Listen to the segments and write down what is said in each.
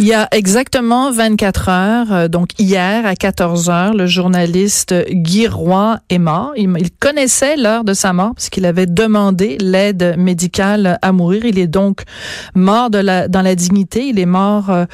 Il y a exactement 24 heures, euh, donc hier à 14 heures, le journaliste Guy Roy est mort. Il, connaissait l'heure de sa mort parce qu'il avait demandé l'aide médicale à mourir. Il est donc mort dans la dignité. Il est mort euh,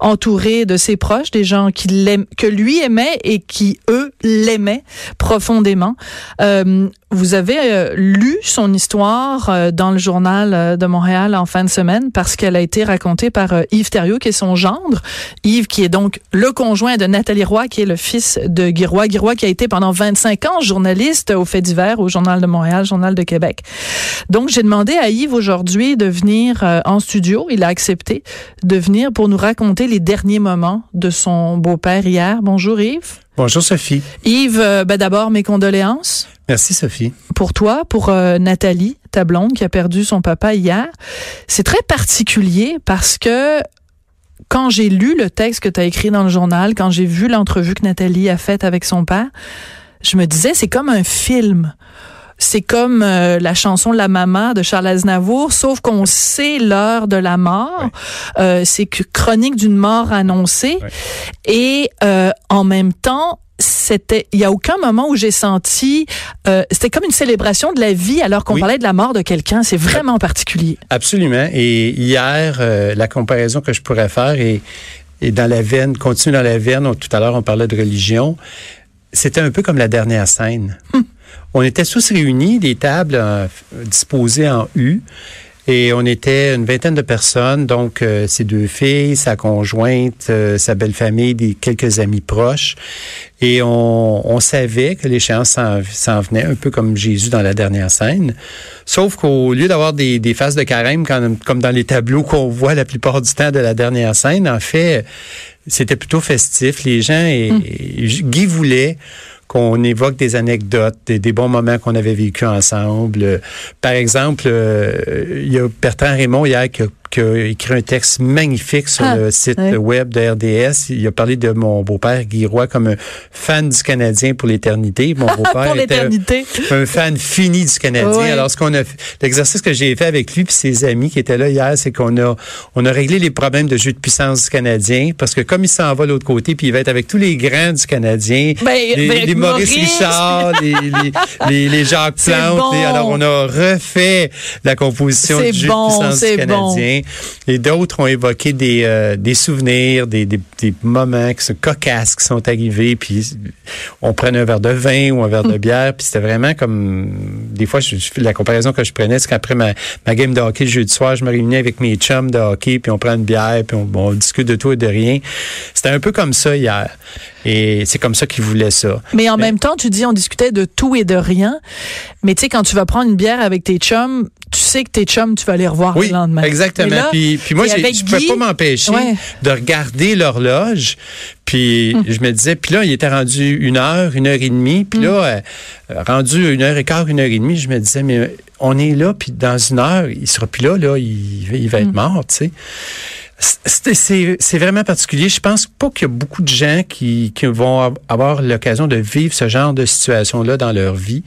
entouré de ses proches, des gens qui que lui aimait et qui eux l'aimaient profondément. Euh, vous avez euh, lu son histoire euh, dans le journal euh, de Montréal en fin de semaine parce qu'elle a été racontée par Yves Thériault, qui est son gendre. Yves, qui est donc le conjoint de Nathalie Roy, qui est le fils de Guy Roy. Guy Roy, qui a été pendant 25 ans journaliste au Fait divers, au Journal de Montréal, Journal de Québec. Donc, j'ai demandé à Yves aujourd'hui de venir en studio. Il a accepté de venir pour nous raconter les derniers moments de son beau-père hier. Bonjour Yves. Bonjour Sophie. Yves, ben d'abord mes condoléances. Merci Sophie. Pour toi, pour euh, Nathalie, ta blonde qui a perdu son papa hier. C'est très particulier parce que quand j'ai lu le texte que tu as écrit dans le journal, quand j'ai vu l'entrevue que Nathalie a faite avec son père, je me disais c'est comme un film. C'est comme euh, la chanson La Maman de Charles Aznavour, sauf qu'on sait l'heure de la mort. Euh, c'est que chronique d'une mort annoncée. Et euh, en même temps, c'était il y a aucun moment où j'ai senti euh, c'était comme une célébration de la vie alors qu'on parlait de la mort de quelqu'un. C'est vraiment particulier. Absolument. Et hier euh, la comparaison que je pourrais faire est dans la veine continue dans la veine. Tout à l'heure on parlait de religion. C'était un peu comme la dernière scène. Hum. On était tous réunis, des tables euh, disposées en U. Et on était une vingtaine de personnes, donc euh, ses deux filles, sa conjointe, euh, sa belle famille, des quelques amis proches. Et on, savait que l'échéance s'en venait, un peu comme Jésus dans la dernière scène. Sauf qu'au lieu d'avoir des, des phases de carême, comme dans les tableaux qu'on voit la plupart du temps de la dernière scène, en fait, c'était plutôt festif. Les gens, et, hum. Guy voulait qu'on évoque des anecdotes, des, bons moments qu'on avait vécu ensemble. Par exemple, euh, il y a Bertrand Raymond hier qui a qui a écrit un texte magnifique sur ah, le site web de RDS. Il a parlé de mon beau-père Guy Roy comme un fan du Canadien pour l'éternité. Mon beau-père était un, fan fini du Canadien. Alors, ce qu'on a, l'exercice que j'ai fait avec lui et ses amis qui étaient là hier, c'est qu'on a, on a réglé les problèmes de jeu de puissance du Canadien parce que comme il s'en va de l'autre côté, puis il va être avec tous les grands du Canadien, ben, les, ben, Maurice, Richard, les, les, les, Jacques Plante. alors, on a refait la composition du jeu de puissance du Canadien. Et d'autres ont évoqué des, euh, des souvenirs, des, des, des, moments qui sont cocasses qui sont arrivés. Puis on prenait un verre de vin ou un verre de hmm. bière. Puis c'était vraiment comme... Des fois, je, la comparaison que je prenais, c'est qu'après ma, ma game de hockey le jeudi soir, je me réunis avec mes chums de hockey, puis on prend une bière, puis on, on discute de tout et de rien. C'était un peu comme ça hier. Et c'est comme ça qu'ils voulaient ça. Mais en même temps, tu dis on discutait de tout et de rien. Mais tu sais, quand tu vas prendre une bière avec tes chums, tu sais que tes chums, tu vas les revoir le lendemain. Exactement. puis, puis moi, je ne peux pas m'empêcher de regarder l'horloge. Puis hum. je me disais, puis là, il était rendu une heure, une heure et demie. Puis là, hum. euh, rendu une heure et quart, une heure et demie, je me disais, mais on est là, puis dans une heure, il sera plus là, là, il, il va être hum. mort, tu sais. C'est vraiment particulier. Je pense pas qu'il y a beaucoup de gens qui, qui vont avoir l'occasion de vivre ce genre de situation-là dans leur vie.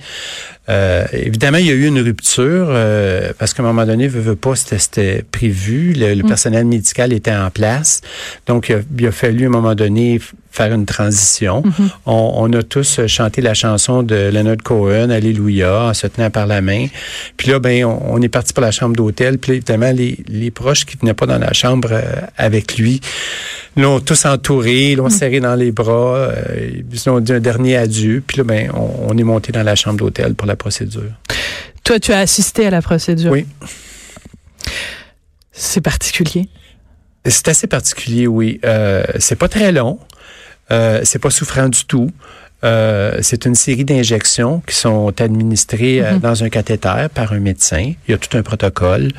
Euh, évidemment, il y a eu une rupture euh, parce qu'à un moment donné, veut, veut pas, c'était prévu. Le, mm. personnel médical était en place. Donc, il a, fallu à un moment donné faire une transition. Mm-hmm. on, on, a tous chanté la chanson de Leonard Cohen, Alléluia, en se tenant par la main. Puis là, ben, on, est parti pour la chambre d'hôtel. Puis évidemment, les, les proches qui venaient pas dans la chambre euh, avec lui l'ont tous entouré, l'ont mm. serré dans les bras. Euh, ils ont dit un dernier adieu. Puis là, ben, on, on est monté dans la chambre d'hôtel pour la procédure. Toi, tu as assisté à la procédure? Oui. C'est particulier? C'est assez particulier, oui. Euh, c'est pas très long. Euh, c'est pas souffrant du tout. Euh, c'est une série d'injections qui sont administrées euh, mhm. dans un cathéter par un médecin. Il y a tout un protocole.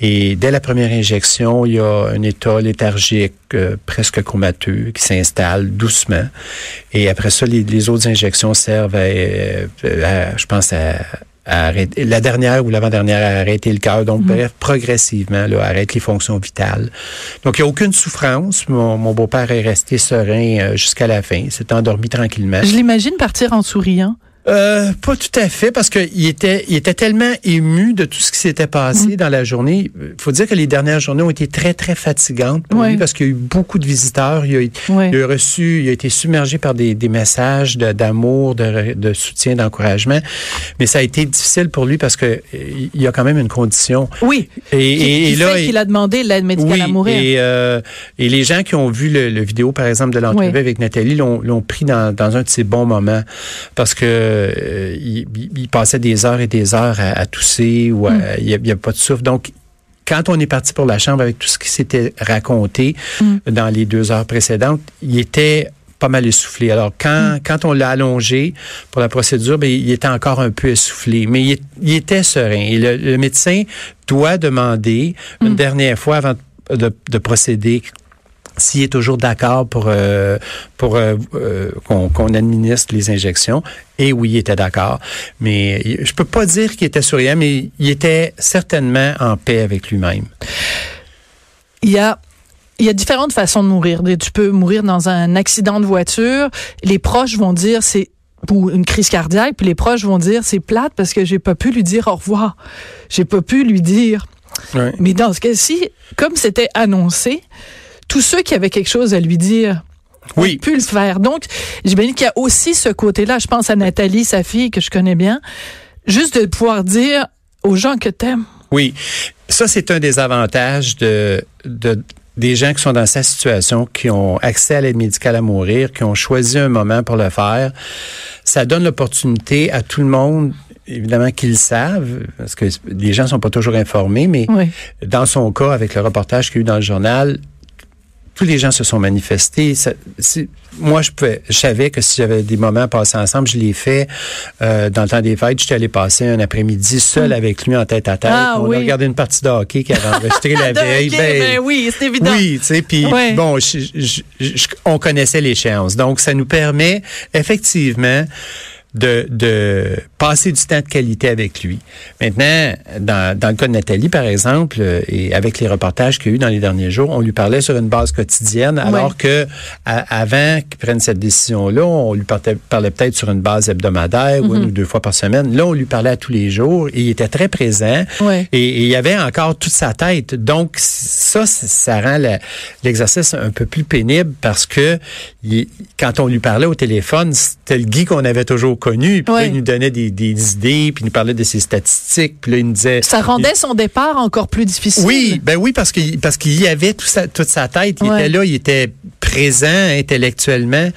Et dès la première injection, il y a un état léthargique euh, presque comateux qui s'installe doucement. Et après ça, les, autres injections servent à, je pense, à arrêté, la dernière ou l'avant-dernière a arrêté le cœur. Donc, mhm. bref, progressivement, là, arrête les fonctions vitales. Donc, il n'y a aucune souffrance. Mon, mon beau-père est resté serein euh, jusqu'à la fin. S'est endormi tranquillement. Je l'imagine partir en souriant. Euh, pas tout à fait, parce qu'il était, il était tellement ému de tout ce qui s'était passé mm. dans la journée. Il faut dire que les dernières journées ont été très, très fatigantes pour lui, parce qu'il y a eu beaucoup de visiteurs. Il a, reçu, il a été submergé par des, des messages d'amour, de, de, soutien, d'encouragement. Mais ça a été difficile pour lui parce que il y a quand même une condition. Oui. Et, et, là, il a demandé l'aide médicale à mourir. Et, euh, et les gens qui ont vu le, vidéo, par exemple, de l'entrevue avec Nathalie, l'ont pris dans, dans un de ses bons moments, parce que euh, il, passait des heures et des heures à, tousser ou hmm. il n'y a, pas de souffle. Donc, quand on est parti pour la chambre avec tout ce qui s'était raconté hmm. dans les deux heures précédentes, il était pas mal essoufflé. Alors, quand, hmm. quand on l'a allongé pour la procédure, ben, il était encore un peu essoufflé, mais il, était serein. Et le, médecin doit demander une dernière fois avant de procéder s'il est toujours d'accord pour euh, pour euh, euh, qu'on administre les injections. Et oui, il était d'accord. Mais je peux pas dire qu'il était souriant, mais il était certainement en paix avec lui-même. Il y a il y a différentes façons de mourir. Tu peux mourir dans un accident de voiture. Les proches vont dire c'est ou une crise cardiaque, puis les proches vont dire c'est plate parce que j'ai pas pu lui dire au revoir. J'ai pas pu lui dire. Mais dans ce cas-ci, comme c'était annoncé, tous ceux qui avaient quelque chose à lui dire oui. pu le faire. Donc, j'imagine qu'il y a aussi ce côté-là. Je pense à Nathalie, sa fille, que je connais bien. Juste de pouvoir dire aux gens que t'aimes. Oui. Ça, c'est un des avantages de, de, des gens qui sont dans cette situation, qui ont accès à l'aide médicale à mourir, qui ont choisi un moment pour le faire. Ça donne l'opportunité à tout le monde évidemment qu'ils savent, parce que les gens sont pas toujours informés, mais dans son cas, avec le reportage qu'il y a eu dans le journal, tous les gens se sont manifestés. moi, je, pouvais, je savais que si j'avais des moments passés ensemble, je l'ai fait euh, dans le temps des fêtes. J'étais allé passer un après-midi seul hmm. avec lui en tête à tête. Ah, on a regardé une partie de hockey qu'il avait enregistré la veille. ben, ben, oui, c'est évident. Oui, tu sais, puis bon, on connaissait l'échéance. Donc, ça nous permet effectivement de, de passer du temps de qualité avec lui. Maintenant, dans, dans le cas de Nathalie, par exemple, euh, et avec les reportages qu'il y a eu dans les derniers jours, on lui parlait sur une base quotidienne, alors que avant qu'il prenne cette décision-là, on lui parlait, parlait peut-être sur une base hebdomadaire ou une mhm. ou deux fois par semaine. Là, on lui parlait à tous les jours et il était très présent et, il y avait encore toute sa tête. Donc, ça, ça rend l'exercice un peu plus pénible parce que quand on lui parlait au téléphone, c'était le Guy qu'on avait toujours connu. Puis il nous donnait des, idées, puis il nous parlait de ses statistiques. Puis là, il nous disait... Ça rendait son départ encore plus difficile. Oui, ben oui, parce qu'il parce qu'il y avait tout toute sa tête. Il était là, il était présent intellectuellement.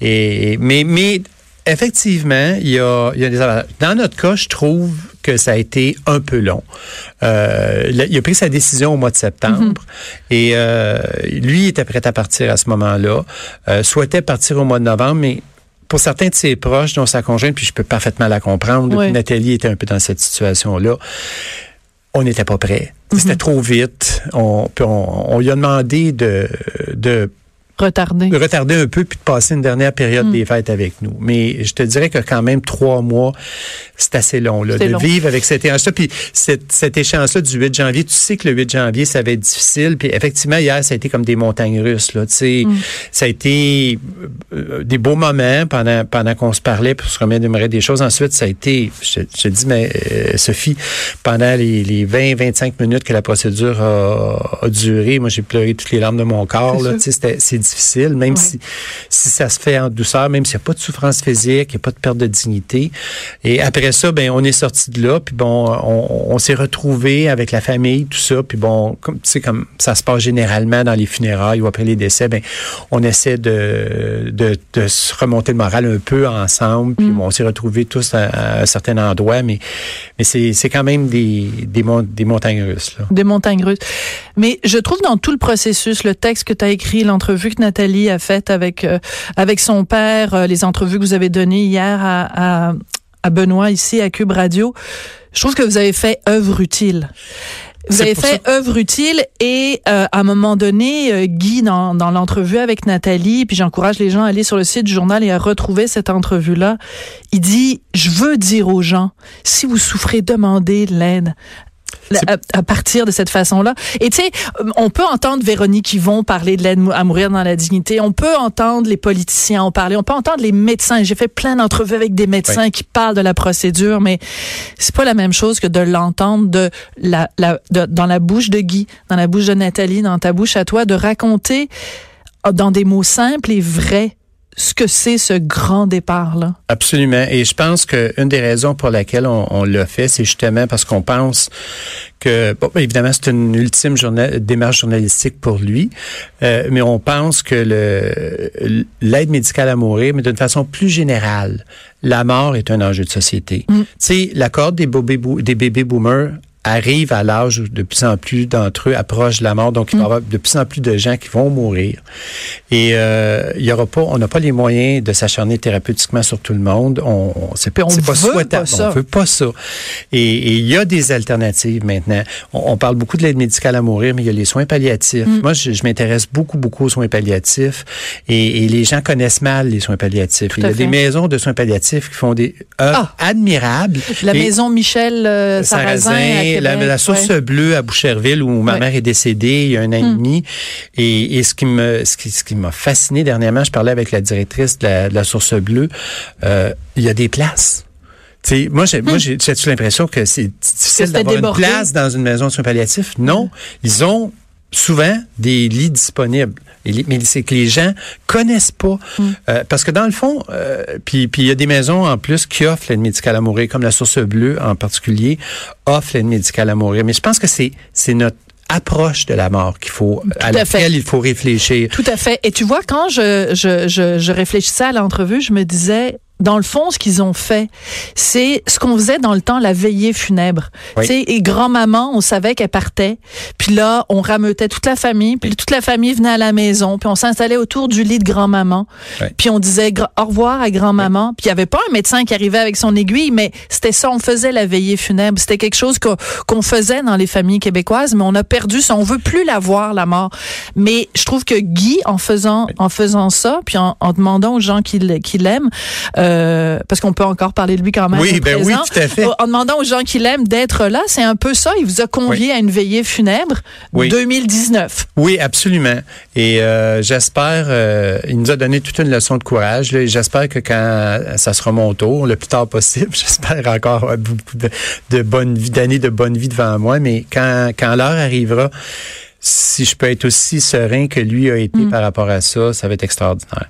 Et, mais, mais effectivement, il y a, il y a des Dans notre cas, je trouve que ça a été un peu long. Euh, il a pris sa décision au mois de septembre mhm. et euh, lui était prêt à partir à ce moment-là, euh, souhaitait partir au mois de novembre, mais pour certains de ses proches, dont sa conjointe, puis je peux parfaitement la comprendre, Nathalie était un peu dans cette situation-là, on n'était pas prêt. C'était mhm. trop vite. On, on, on, lui a demandé de, de retarder. retarder un peu puis de passer une dernière période mm. des fêtes avec nous. Mais je te dirais que quand même trois mois, c'est assez long là, de vivre avec cette échéance-là. Puis cette, cette échéance-là du 8 janvier, tu sais que le 8 janvier, ça va être difficile. Puis effectivement, hier, ça a été comme des montagnes russes. Là, tu sais, mm. Ça a été euh, des beaux moments pendant, pendant qu'on se parlait pour se remémorer des choses. Ensuite, ça a été, je, te dis, mais euh, Sophie, pendant les, les 20-25 minutes que la procédure a, a duré, moi j'ai pleuré toutes les larmes de mon corps. C'est difficile, même si, si ça se fait en douceur, même s'il n'y a pas de souffrance physique, il n'y a pas de perte de dignité. Et après ça, ben on est sorti de là, puis bon, on, on s'est retrouvé avec la famille, tout ça, puis bon, comme tu sais, comme ça se passe généralement dans les funérailles ou après les décès, ben on essaie de, de, de se remonter le moral un peu ensemble, puis mm. bon, on s'est retrouvés tous à, un certain endroit, mais mais c'est quand même des des, des montagnes russes là. Des montagnes russes. Mais je trouve dans tout le processus, le texte que tu as écrit, l'entrevue que Nathalie a faite avec euh, avec son père, euh, les entrevues que vous avez données hier à, à, Benoît ici à Cube Radio, je trouve que vous avez fait œuvre utile. Vous avez fait œuvre utile et euh, à un moment donné, euh, Guy, dans, dans l'entrevue avec Nathalie, puis j'encourage les gens à aller sur le site du journal et à retrouver cette entrevue-là, il dit, je veux dire aux gens, si vous souffrez, demandez l'aide à, partir de cette façon-là. Et tu sais, on peut entendre Véronique Yvon parler de l'aide à mourir dans la dignité. On peut entendre les politiciens en parler. On peut entendre les médecins. J'ai fait plein d'entrevues avec des médecins qui parlent de la procédure, mais c'est pas la même chose que de l'entendre de la, la de, dans la bouche de Guy, dans la bouche de Nathalie, dans ta bouche à toi, de raconter euh, dans des mots simples et vrais ce que c'est ce grand départ-là? Absolument. Et je pense qu'une des raisons pour laquelle on, on l'a fait, c'est justement parce qu'on pense que, bon, évidemment, c'est une ultime journal, démarche journalistique pour lui, euh, mais on pense que le l'aide médicale à mourir, mais d'une façon plus générale, la mort est un enjeu de société. Mm. Tu sais, la corde des, des bébés boomers arrive à l'âge où de plus en plus d'entre eux approchent de la mort. Donc, il va y mm. avoir de plus en plus de gens qui vont mourir. Et euh, il y aura pas, on n'a pas les moyens de s'acharner thérapeutiquement sur tout le monde. On, c'est pas, pas souhaitable. on veut pas ça. Et, il y a des alternatives maintenant. On, parle beaucoup de l'aide médicale à mourir, mais il y a les soins palliatifs. Mm. Moi, je, m'intéresse beaucoup, beaucoup aux soins palliatifs. Et, les gens connaissent mal les soins palliatifs. il y a des maisons de soins palliatifs qui font des œuvres ah! admirables. La maison Michel euh, Sarrazin la, source bleue à Boucherville où ma mère est décédée il y a un an et hmm. demi. Et, ce qui me, ce qui, ce qui m'a fasciné dernièrement, je parlais avec la directrice de la, source bleue. Euh, il y a des places. moi, j'ai, moi, hmm. j'ai, l'impression que c'est difficile d'avoir une place dans une maison de soins palliatifs? Non, ils ont souvent des lits disponibles. Mais c'est que les gens connaissent pas. Mm. Euh, parce que dans le fond, euh, puis il y a des maisons en plus qui offrent l'aide médicale à mourir, comme la Source Bleue en particulier, offre l'aide médicale à mourir. Mais je pense que c'est c'est notre approche de la mort qu'il faut à, laquelle il faut réfléchir. Tout à fait. Et tu vois, quand je, je, je, je réfléchissais à l'entrevue, je me disais, dans le fond, ce qu'ils ont fait, c'est ce qu'on faisait dans le temps, la veillée funèbre. Tu sais, et grand-maman, on savait qu'elle partait. Puis là, on rameutait toute la famille. Puis toute la famille venait à la maison. Puis on s'installait autour du lit de grand-maman. Puis on disait au revoir à grand-maman. Puis il y avait pas un médecin qui arrivait avec son aiguille, mais c'était ça, on faisait la veillée funèbre. C'était quelque chose qu'on faisait dans les familles québécoises, mais on a perdu ça. On veut plus la voir, la mort. Mais je trouve que Guy, en faisant, en faisant ça, puis en, demandant aux gens qui l'aiment, euh, euh, parce qu'on peut encore parler de lui quand même. Oui, ben oui, tout à fait. En demandant aux gens qui l'aiment d'être là, c'est un peu ça. Il vous a convié à une veillée funèbre oui. 2019. Oui, absolument. Et euh, j'espère, euh, il nous a donné toute une leçon de courage. J'espère que quand ça sera mon tour, le plus tard possible, j'espère encore beaucoup de, de bonnes d'années de bonne vie devant moi. Mais quand, quand l'heure arrivera, si je peux être aussi serein que lui a été mm. par rapport à ça, ça va être extraordinaire.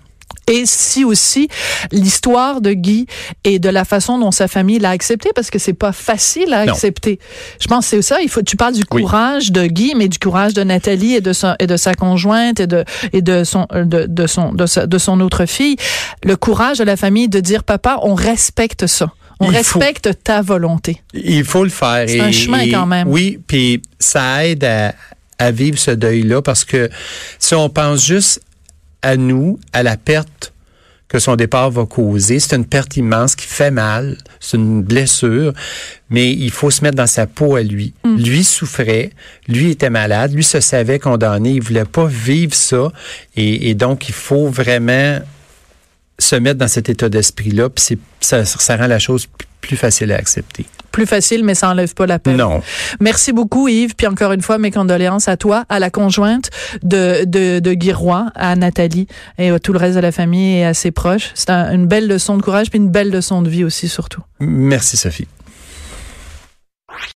Et si aussi l'histoire de Guy et de la façon dont sa famille l'a accepté, parce que c'est pas facile à accepter. Je pense que c'est ça. Il faut. Tu parles du courage de Guy, mais du courage de Nathalie et de sa et de sa conjointe et de et de son de, de son de, de son autre fille. Le courage de la famille de dire papa, on respecte ça. On respecte ta volonté. Il faut le faire. C'est un chemin quand même. Oui, puis ça aide à, à vivre ce deuil-là parce que si on pense juste à nous, à la perte que son départ va causer. C'est une perte immense qui fait mal, c'est une blessure, mais il faut se mettre dans sa peau à lui. Mm. Lui souffrait, lui était malade, lui se savait condamné, il voulait pas vivre ça, et, donc il faut vraiment se mettre dans cet état d'esprit-là, puis ça, ça rend la chose plus facile à accepter plus facile, mais ça enlève pas la peine. Non. Merci beaucoup, Yves. Puis encore une fois, mes condoléances à toi, à la conjointe de, de, de Guy à Nathalie et à tout le reste de la famille et à ses proches. C'est une belle leçon de courage, puis une belle leçon de vie aussi, surtout. Merci, Sophie.